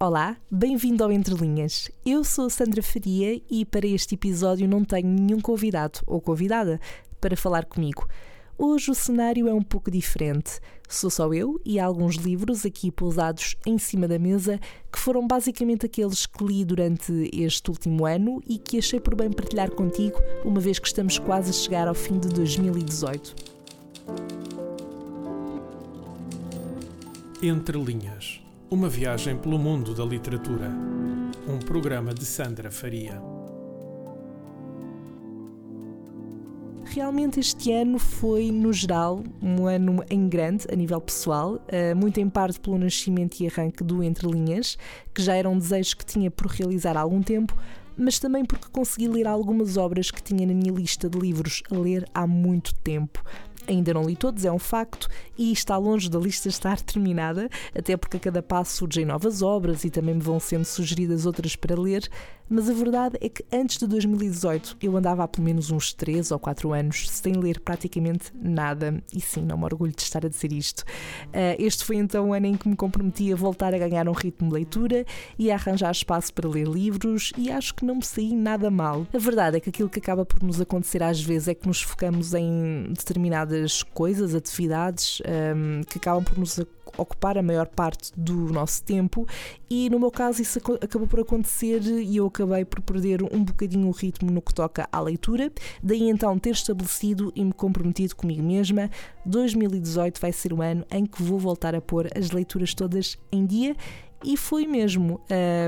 Olá, bem-vindo ao Entre Linhas. Eu sou Sandra Faria e para este episódio não tenho nenhum convidado ou convidada para falar comigo. Hoje o cenário é um pouco diferente. Sou só eu e alguns livros aqui pousados em cima da mesa que foram basicamente aqueles que li durante este último ano e que achei por bem partilhar contigo, uma vez que estamos quase a chegar ao fim de 2018. Entre Linhas uma viagem pelo mundo da literatura. Um programa de Sandra Faria. Realmente este ano foi, no geral, um ano em grande a nível pessoal, eh, muito em parte pelo nascimento e arranque do Entre Linhas, que já era um desejo que tinha por realizar há algum tempo, mas também porque consegui ler algumas obras que tinha na minha lista de livros a ler há muito tempo. Ainda não li todos, é um facto, e está longe da lista estar terminada, até porque a cada passo surgem novas obras e também me vão sendo sugeridas outras para ler, mas a verdade é que antes de 2018 eu andava há pelo menos uns 3 ou 4 anos sem ler praticamente nada, e sim, não me orgulho de estar a dizer isto. Uh, este foi então o ano em que me comprometi a voltar a ganhar um ritmo de leitura e a arranjar espaço para ler livros, e acho que não me saí nada mal. A verdade é que aquilo que acaba por nos acontecer às vezes é que nos focamos em determinadas coisas, atividades um, que acabam por nos ocupar a maior parte do nosso tempo e no meu caso isso acabou por acontecer e eu acabei por perder um bocadinho o ritmo no que toca à leitura, daí então ter estabelecido e me comprometido comigo mesma, 2018 vai ser o ano em que vou voltar a pôr as leituras todas em dia e foi mesmo.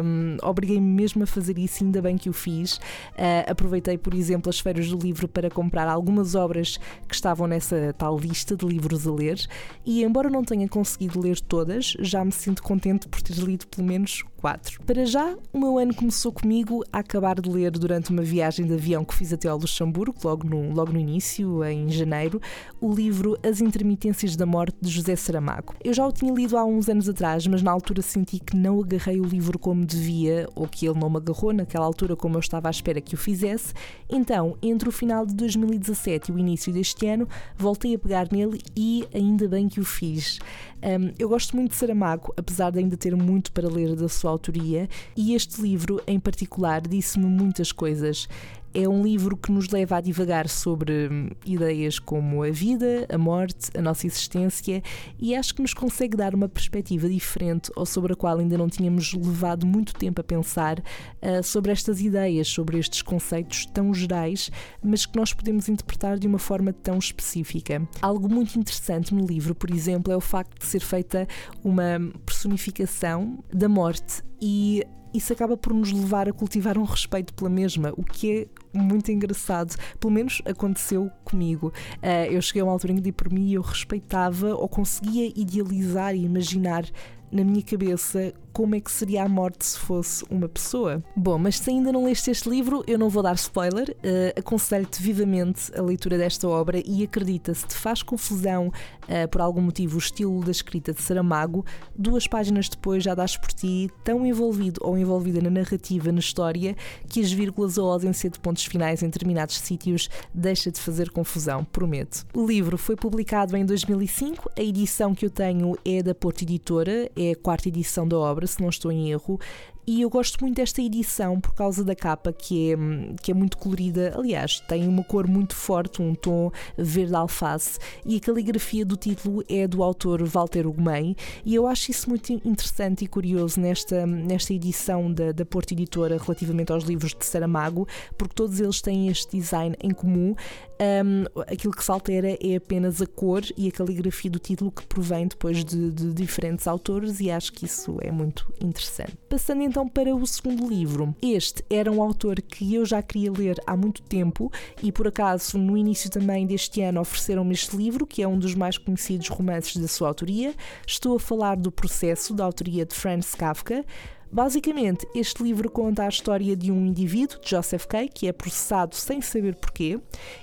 Um, Obriguei-me mesmo a fazer isso, ainda bem que o fiz. Uh, aproveitei, por exemplo, as feiras do livro para comprar algumas obras que estavam nessa tal lista de livros a ler. E embora não tenha conseguido ler todas, já me sinto contente por ter lido pelo menos 4. Para já, o meu ano começou comigo a acabar de ler durante uma viagem de avião que fiz até ao Luxemburgo, logo no, logo no início, em janeiro, o livro As Intermitências da Morte de José Saramago. Eu já o tinha lido há uns anos atrás, mas na altura senti que não agarrei o livro como devia, ou que ele não me agarrou naquela altura como eu estava à espera que o fizesse. Então, entre o final de 2017 e o início deste ano, voltei a pegar nele e ainda bem que o fiz. Um, eu gosto muito de Saramago, apesar de ainda ter muito para ler da sua autoria, e este livro em particular disse-me muitas coisas. É um livro que nos leva a divagar sobre hum, ideias como a vida, a morte, a nossa existência e acho que nos consegue dar uma perspectiva diferente ou sobre a qual ainda não tínhamos levado muito tempo a pensar uh, sobre estas ideias, sobre estes conceitos tão gerais, mas que nós podemos interpretar de uma forma tão específica. Algo muito interessante no livro, por exemplo, é o facto de ser feita uma personificação da morte e isso acaba por nos levar a cultivar um respeito pela mesma, o que é muito engraçado. Pelo menos aconteceu comigo. Uh, eu cheguei a uma altura em que, por mim, eu respeitava ou conseguia idealizar e imaginar na minha cabeça como é que seria a morte se fosse uma pessoa. Bom, mas se ainda não leste este livro, eu não vou dar spoiler, uh, aconselho-te vivamente a leitura desta obra e acredita, se te faz confusão uh, por algum motivo o estilo da escrita de Saramago, duas páginas depois já dás por ti tão envolvido ou envolvida na narrativa, na história, que as vírgulas ou a ausência de pontos finais em determinados sítios deixa de fazer confusão, prometo. O livro foi publicado em 2005, a edição que eu tenho é da Porto Editora, é a quarta edição da obra, se não estou em erro, e eu gosto muito desta edição por causa da capa, que é, que é muito colorida. Aliás, tem uma cor muito forte, um tom verde alface, e a caligrafia do título é do autor Walter Ugumem. E eu acho isso muito interessante e curioso nesta, nesta edição da, da Porto Editora relativamente aos livros de Saramago, porque todos eles têm este design em comum. Um, aquilo que se altera é apenas a cor e a caligrafia do título que provém depois de, de diferentes autores, e acho que isso é muito interessante. Passando então para o segundo livro. Este era um autor que eu já queria ler há muito tempo e por acaso no início também deste ano ofereceram-me este livro, que é um dos mais conhecidos romances da sua autoria. Estou a falar do Processo, da autoria de Franz Kafka. Basicamente, este livro conta a história de um indivíduo, Joseph Kay, que é processado sem saber porquê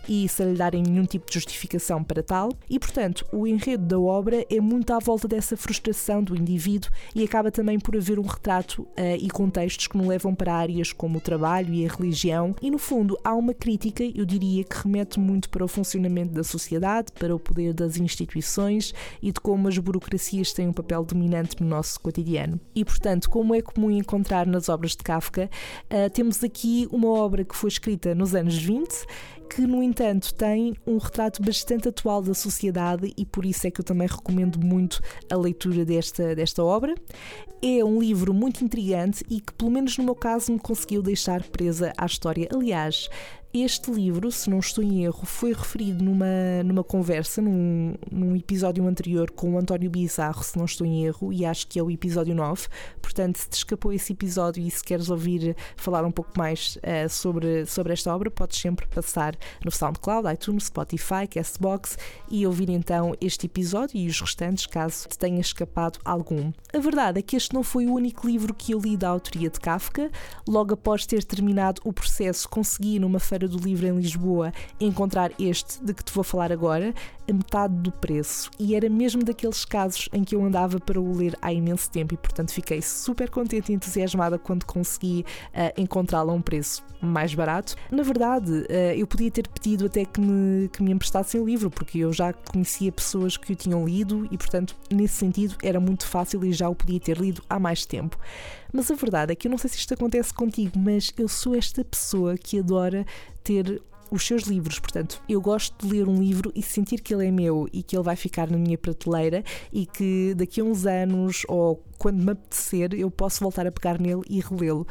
e sem lhe darem nenhum tipo de justificação para tal, e portanto, o enredo da obra é muito à volta dessa frustração do indivíduo e acaba também por haver um retrato uh, e contextos que nos levam para áreas como o trabalho e a religião, e no fundo há uma crítica, eu diria, que remete muito para o funcionamento da sociedade, para o poder das instituições e de como as burocracias têm um papel dominante no nosso cotidiano. E portanto, como é que comum encontrar nas obras de Kafka. Uh, temos aqui uma obra que foi escrita nos anos 20 que, no entanto, tem um retrato bastante atual da sociedade e por isso é que eu também recomendo muito a leitura desta, desta obra. É um livro muito intrigante e que, pelo menos no meu caso, me conseguiu deixar presa à história. Aliás, este livro, se não estou em erro, foi referido numa, numa conversa, num, num episódio anterior com o António Bizarro, se não estou em erro, e acho que é o episódio 9. Portanto, se te escapou esse episódio e se queres ouvir falar um pouco mais uh, sobre, sobre esta obra, podes sempre passar no SoundCloud, iTunes, Spotify, Castbox e ouvir então este episódio e os restantes, caso te tenha escapado algum. A verdade é que este não foi o único livro que eu li da autoria de Kafka. Logo após ter terminado o processo, consegui numa Feira do Livro em Lisboa encontrar este de que te vou falar agora, a metade do preço. E era mesmo daqueles casos em que eu andava para o ler há imenso tempo e, portanto, fiquei super contente e entusiasmada quando consegui uh, encontrá-lo a um preço mais barato. Na verdade, uh, eu podia ter pedido até que me, que me emprestassem o livro, porque eu já conhecia pessoas que o tinham lido e, portanto, nesse sentido, era muito fácil e já o podia ter lido há mais tempo. Mas a verdade é que eu não sei se isto acontece contigo, mas eu sou esta pessoa que adora ter os seus livros. Portanto, eu gosto de ler um livro e sentir que ele é meu e que ele vai ficar na minha prateleira e que daqui a uns anos ou quando me apetecer eu posso voltar a pegar nele e relê-lo.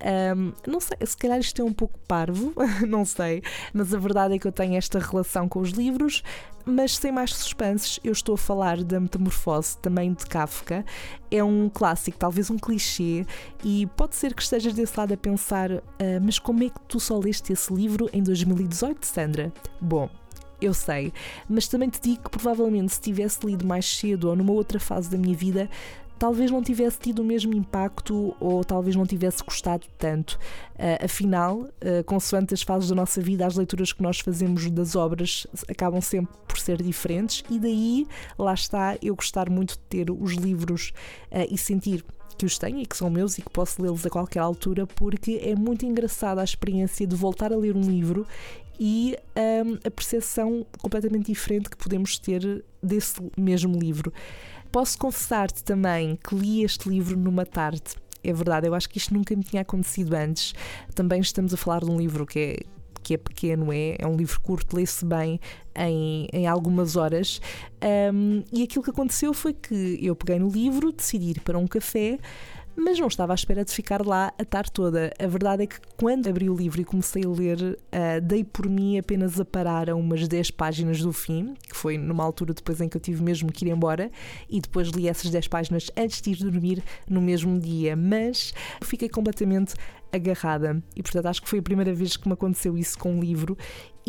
Um, não sei, se calhar isto é um pouco parvo, não sei, mas a verdade é que eu tenho esta relação com os livros. Mas sem mais suspenses, eu estou a falar da Metamorfose, também de Kafka. É um clássico, talvez um clichê, e pode ser que estejas desse lado a pensar: uh, mas como é que tu só leste esse livro em 2018, Sandra? Bom, eu sei, mas também te digo que provavelmente se tivesse lido mais cedo ou numa outra fase da minha vida, talvez não tivesse tido o mesmo impacto ou talvez não tivesse gostado tanto. Uh, afinal, uh, consoante as fases da nossa vida, as leituras que nós fazemos das obras acabam sempre por ser diferentes, e daí, lá está, eu gostar muito de ter os livros uh, e sentir que os tenho e que são meus e que posso lê-los a qualquer altura, porque é muito engraçada a experiência de voltar a ler um livro e um, a percepção completamente diferente que podemos ter desse mesmo livro. Posso confessar-te também que li este livro numa tarde. É verdade, eu acho que isto nunca me tinha acontecido antes. Também estamos a falar de um livro que é que é pequeno, é, é um livro curto, lê-se bem em, em algumas horas. Um, e aquilo que aconteceu foi que eu peguei no livro, decidi ir para um café, mas não estava à espera de ficar lá a tarde toda. A verdade é que quando abri o livro e comecei a ler, uh, dei por mim apenas a parar a umas 10 páginas do fim, que foi numa altura depois em que eu tive mesmo que ir embora, e depois li essas 10 páginas antes de ir dormir no mesmo dia, mas fiquei completamente agarrada. E portanto acho que foi a primeira vez que me aconteceu isso com um livro.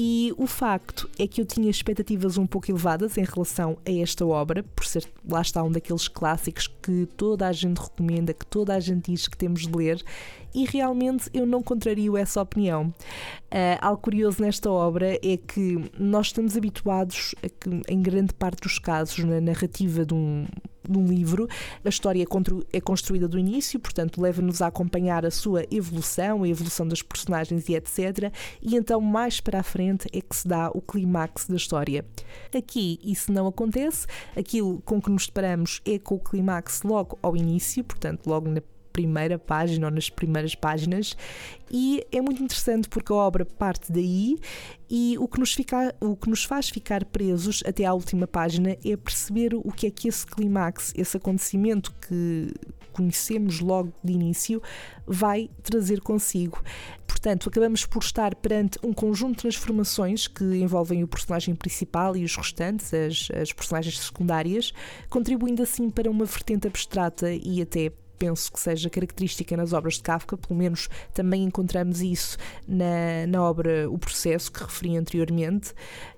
E o facto é que eu tinha expectativas um pouco elevadas em relação a esta obra, por ser lá está um daqueles clássicos que toda a gente recomenda, que toda a gente diz que temos de ler, e realmente eu não contrario essa opinião. Uh, algo curioso nesta obra é que nós estamos habituados a que, em grande parte dos casos, na narrativa de um num livro, a história é construída do início, portanto, leva-nos a acompanhar a sua evolução, a evolução das personagens e etc. E então, mais para a frente, é que se dá o clímax da história. Aqui isso não acontece, aquilo com que nos deparamos é com o clímax logo ao início, portanto, logo na primeira página ou nas primeiras páginas e é muito interessante porque a obra parte daí e o que nos, fica, o que nos faz ficar presos até à última página é perceber o que é que esse clímax, esse acontecimento que conhecemos logo de início, vai trazer consigo. Portanto, acabamos por estar perante um conjunto de transformações que envolvem o personagem principal e os restantes, as, as personagens secundárias, contribuindo assim para uma vertente abstrata e até penso que seja característica nas obras de Kafka, pelo menos também encontramos isso na, na obra O Processo, que referi anteriormente.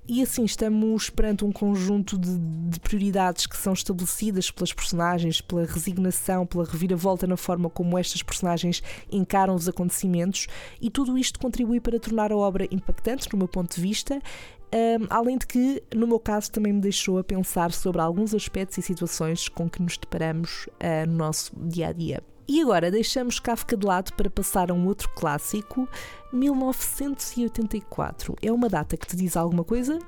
E assim estamos perante um conjunto de, de, prioridades que são estabelecidas pelas personagens, pela resignação, pela reviravolta na forma como estas personagens encaram os acontecimentos, e tudo isto contribui para tornar a obra impactante, no meu ponto de vista, um, além de que, no meu caso, também me deixou a pensar sobre alguns aspectos e situações com que nos deparamos uh, no nosso dia a dia. E agora deixamos Kafka de lado para passar a um outro clássico, 1984. É uma data que te diz alguma coisa?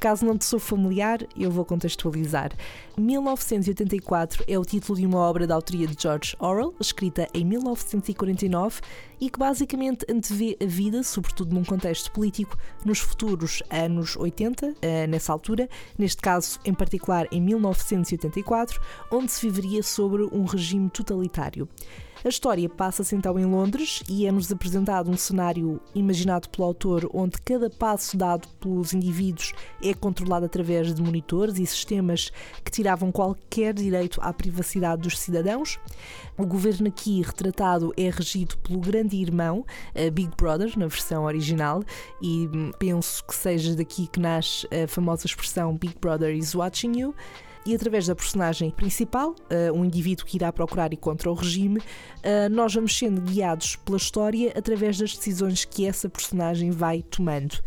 Caso não te sou familiar, eu vou contextualizar. 1984 é o título de uma obra da autoria de George Orwell, escrita em 1949 e que basicamente antevê a vida, sobretudo num contexto político, nos futuros anos 80, eh, nessa altura, neste caso em particular em 1984, onde se viveria sobre um regime totalitário. A história passa-se então em Londres e é-nos apresentado um cenário imaginado pelo autor onde cada passo dado pelos indivíduos é controlado através de monitores e sistemas que tiravam qualquer direito à privacidade dos cidadãos. O governo aqui retratado é regido pelo grande irmão, Big Brother, na versão original, e penso que seja daqui que nasce a famosa expressão Big Brother is watching you e através da personagem principal, uh, um indivíduo que irá procurar e contra o regime, uh, nós vamos sendo guiados pela história através das decisões que essa personagem vai tomando.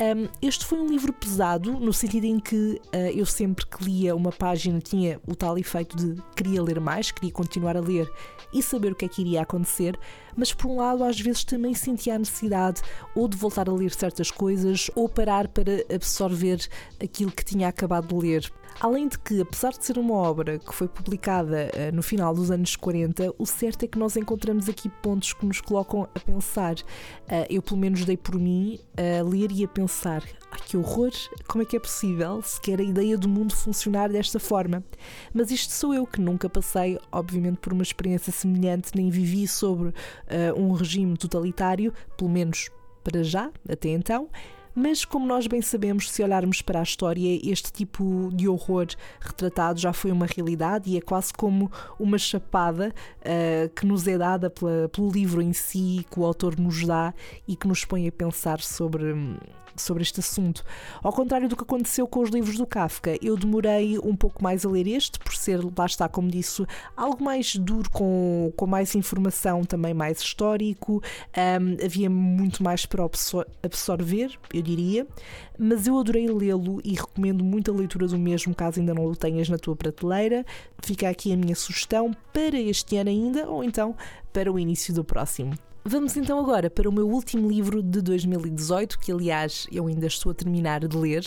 Um, este foi um livro pesado, no sentido em que uh, eu sempre que lia uma página tinha o tal efeito de queria ler mais, queria continuar a ler e saber o que é que iria acontecer, mas por um lado às vezes também sentia a necessidade ou de voltar a ler certas coisas ou parar para absorver aquilo que tinha acabado de ler. Além de que, apesar de ser uma obra que foi publicada uh, no final dos anos 40, o certo é que nós encontramos aqui pontos que nos colocam a pensar. Uh, eu, pelo menos, dei por mim a ler e a pensar: ai que horror, como é que é possível sequer a ideia do mundo funcionar desta forma? Mas isto sou eu que nunca passei, obviamente, por uma experiência semelhante, nem vivi sobre uh, um regime totalitário, pelo menos para já, até então. Mas, como nós bem sabemos, se olharmos para a história, este tipo de horror retratado já foi uma realidade e é quase como uma chapada uh, que nos é dada pela, pelo livro em si, que o autor nos dá e que nos põe a pensar sobre sobre este assunto. Ao contrário do que aconteceu com os livros do Kafka, eu demorei um pouco mais a ler este, por ser, lá está, como disse, algo mais duro, com, com mais informação, também mais histórico, um, havia muito mais para absorver, eu diria, mas eu adorei lê-lo e recomendo muito a leitura do mesmo, caso ainda não o tenhas na tua prateleira. Fica aqui a minha sugestão para este ano ainda, ou então para o início do próximo. Vamos então agora para o meu último livro de 2018, que aliás eu ainda estou a terminar de ler.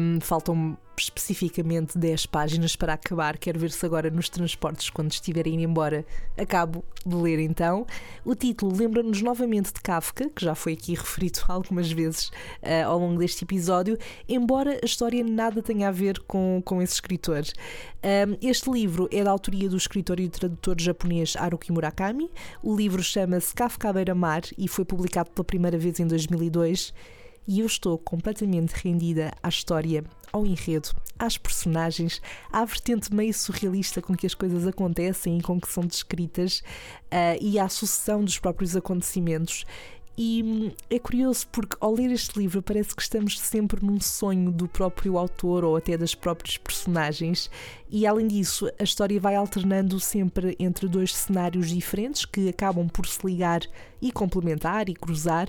Um, faltam especificamente 10 páginas para acabar. Quero ver se agora nos transportes, quando estiverem embora, acabo de ler então. O título lembra-nos novamente de Kafka, que já foi aqui referido algumas vezes uh, ao longo deste episódio, embora a história nada tenha a ver com, com esse escritor. Um, este livro é da autoria do escritor e tradutor japonês Haruki Murakami. O livro chama-se Kafka à beira-mar e foi publicado pela primeira vez em 2002 e eu estou completamente rendida à história, ao enredo, às personagens, à vertente meio surrealista com que as coisas acontecem e com que são descritas uh, e à sucessão dos próprios acontecimentos. E é curioso porque ao ler este livro parece que estamos sempre num sonho do próprio autor ou até das próprias personagens, e além disso, a história vai alternando sempre entre dois cenários diferentes que acabam por se ligar e complementar e cruzar.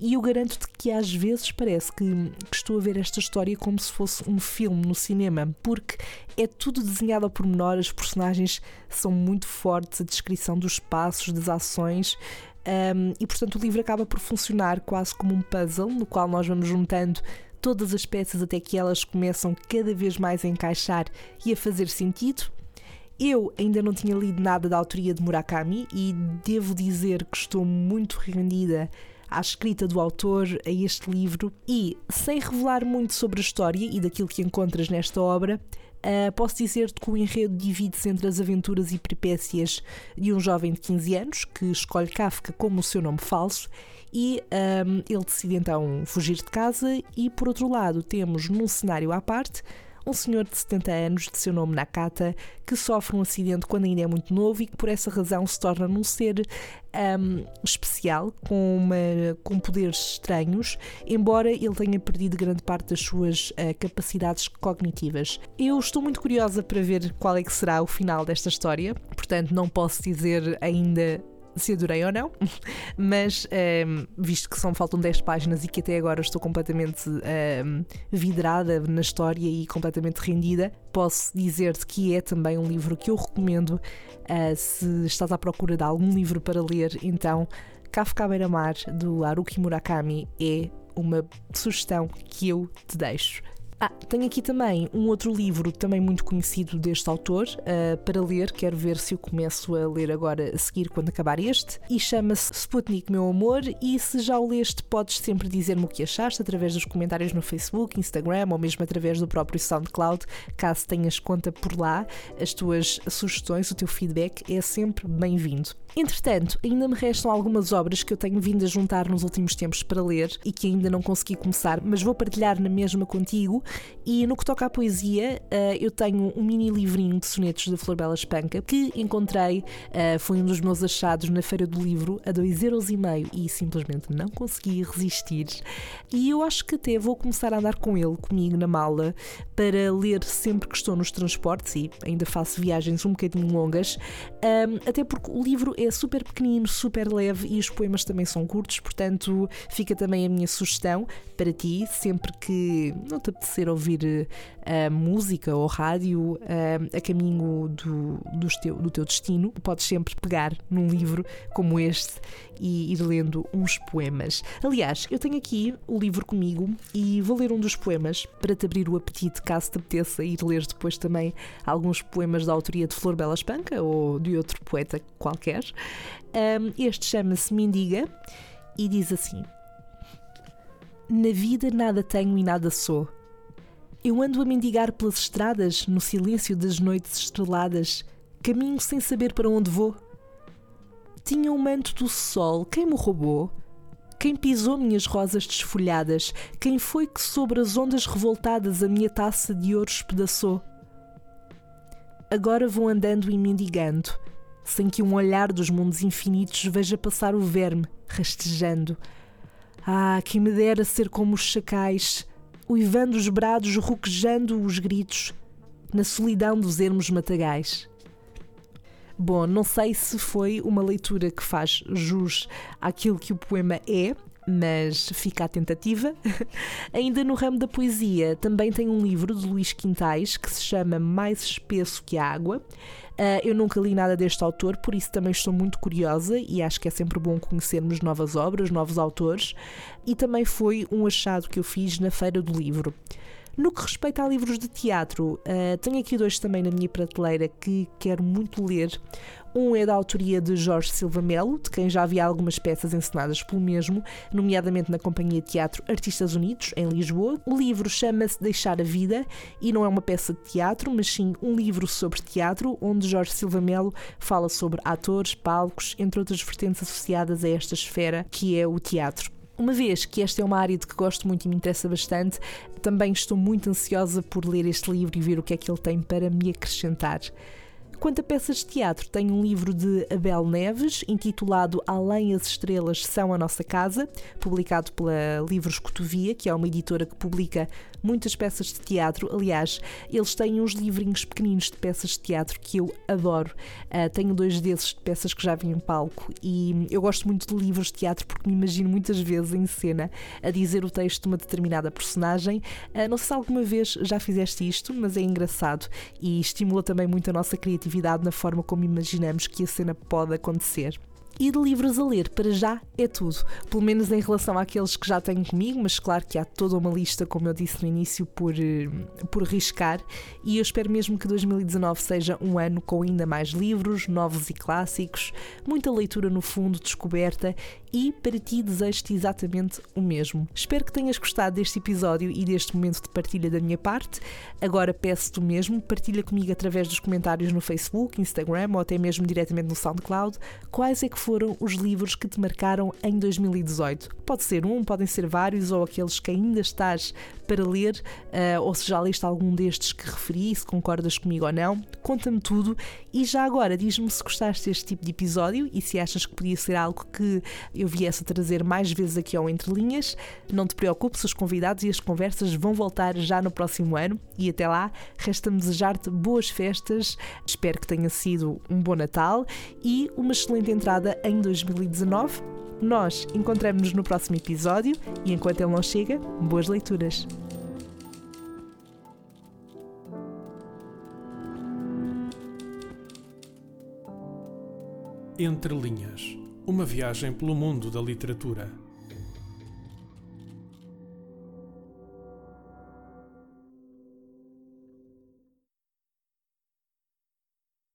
E eu garanto-te que às vezes parece que, que estou a ver esta história como se fosse um filme no cinema, porque é tudo desenhado ao pormenor, as personagens são muito fortes, a descrição dos passos, das ações. Um, e portanto o livro acaba por funcionar quase como um puzzle no qual nós vamos juntando todas as peças até que elas começam cada vez mais a encaixar e a fazer sentido. Eu ainda não tinha lido nada da autoria de Murakami e devo dizer que estou muito rendida à escrita do autor, a este livro, e sem revelar muito sobre a história e daquilo que encontras nesta obra, Uh, posso dizer-te que o enredo divide-se entre as aventuras e peripécias de um jovem de 15 anos que escolhe Kafka como o seu nome falso e um, ele decide então fugir de casa e por outro lado temos num cenário à parte um senhor de 70 anos, de seu nome Nakata, que sofre um acidente quando ainda é muito novo e que por essa razão se torna num ser um, especial, com, uma, com poderes estranhos, embora ele tenha perdido grande parte das suas uh, capacidades cognitivas. Eu estou muito curiosa para ver qual é que será o final desta história, portanto não posso dizer ainda se adorei ou não, mas um, visto que só faltam 10 páginas e que até agora estou completamente um, vidrada na história e completamente rendida, posso dizer-te que é também um livro que eu recomendo uh, se estás à procura de algum livro para ler, então Kafka Beira-Mar do Haruki Murakami é uma sugestão que eu te deixo. Ah, tenho aqui também um outro livro, também muito conhecido deste autor, uh, para ler. Quero ver se o começo a ler agora a seguir quando acabar este. E chama-se Sputnik, meu amor. E se já o leste, podes sempre dizer-me o que achaste através dos comentários no Facebook, Instagram ou mesmo através do próprio SoundCloud, caso tenhas conta por lá. As tuas sugestões, o teu feedback é sempre bem-vindo. Entretanto, ainda me restam algumas obras que eu tenho vindo a juntar nos últimos tempos para ler e que ainda não consegui começar, mas vou partilhar na mesma contigo. E no que toca à poesia, uh, eu tenho um mini livrinho de sonetos da Flor Bela Espanca que encontrei, uh, foi um dos meus achados na Feira do Livro a 2,5€ e simplesmente não consegui resistir. E eu acho que até vou começar a andar com ele comigo na mala para ler sempre que estou nos transportes e ainda faço viagens um bocadinho longas, um, até porque o livro é super pequenino, super leve e os poemas também são curtos, portanto fica também a minha sugestão para ti, sempre que não te ouvir uh, música ou rádio uh, a caminho do, do, teu, do teu destino, podes sempre pegar num livro como este e ir lendo uns poemas. Aliás, eu tenho aqui o livro comigo e vou ler um dos poemas para te abrir o apetite, caso te apeteça ir ler depois também alguns poemas da autoria de Flor Bela Espanca ou de outro poeta qualquer. Um, este chama-se Mendiga e diz assim: Na vida nada tenho e nada sou. Eu ando a mendigar pelas estradas, no silêncio das noites estreladas, caminho sem saber para onde vou. Tinha o um manto do sol, quem me roubou? Quem pisou minhas rosas desfolhadas? Quem foi que sobre as ondas revoltadas a minha taça de ouro espedaçou? Agora vou andando e mendigando, sem que um olhar dos mundos infinitos veja passar o verme, rastejando. Ah, quem me dera ser como os chacais, uivando os brados, roquejando os gritos, na solidão dos ermos matagais. Bom, não sei se foi uma leitura que faz jus àquilo que o poema é, mas fica a tentativa. Ainda no ramo da poesia, também tem um livro de Luís Quintais que se chama Mais Espesso que a Água. Uh, eu nunca li nada deste autor, por isso também estou muito curiosa e acho que é sempre bom conhecermos novas obras, novos autores. E também foi um achado que eu fiz na Feira do Livro. No que respeita a livros de teatro, uh, tenho aqui dois também na minha prateleira que quero muito ler. Um é da autoria de Jorge Silva Melo, de quem já havia algumas peças encenadas pelo mesmo, nomeadamente na Companhia de Teatro Artistas Unidos, em Lisboa. O livro chama-se Deixar a Vida e não é uma peça de teatro, mas sim um livro sobre teatro, onde Jorge Silva Melo fala sobre atores, palcos, entre outras vertentes associadas a esta esfera que é o teatro. Uma vez que esta é uma área de que gosto muito e me interessa bastante, também estou muito ansiosa por ler este livro e ver o que é que ele tem para me acrescentar. Quanto a peças de teatro, tenho um livro de Abel Neves, intitulado Além as Estrelas São a Nossa Casa, publicado pela Livros Cotovia, que é uma editora que publica muitas peças de teatro. Aliás, eles têm uns livrinhos pequeninos de peças de teatro que eu adoro. Uh, tenho dois desses de peças que já vi em palco e eu gosto muito de livros de teatro porque me imagino muitas vezes em cena a dizer o texto de uma determinada personagem. Uh, não sei se alguma vez já fizeste isto, mas é engraçado e estimula também muito a nossa criatividade na forma como imaginamos que a cena pode acontecer. E de livros a ler, para já, é tudo. Pelo menos em relação àqueles que já tenho comigo, mas claro que há toda uma lista, como eu disse no início, por, eh, por riscar. E eu espero mesmo que 2019 seja um ano com ainda mais livros, novos e clássicos, muita leitura no fundo, descoberta e para ti desejo-te exatamente o mesmo. Espero que tenhas gostado deste episódio e deste momento de partilha da minha parte. Agora peço-te o mesmo, partilha comigo através dos comentários no Facebook, Instagram ou até mesmo diretamente no SoundCloud quais é que foram os livros que te marcaram em 2018. Pode ser um, podem ser vários ou aqueles que ainda estás para ler, uh, ou se já leste algum destes que referi, se concordas comigo ou não. Conta-me tudo e já agora diz-me se gostaste deste tipo de episódio e se achas que podia ser algo que eu viesse a trazer mais vezes aqui ao Entre Linhas. Não te preocupes, os convidados e as conversas vão voltar já no próximo ano e até lá resta-me desejar-te boas festas. Espero que tenha sido um bom Natal e uma excelente entrada em 2019. Nós encontramos-nos no próximo episódio e enquanto ele não chega, boas leituras. Entre Linhas Uma viagem pelo mundo da literatura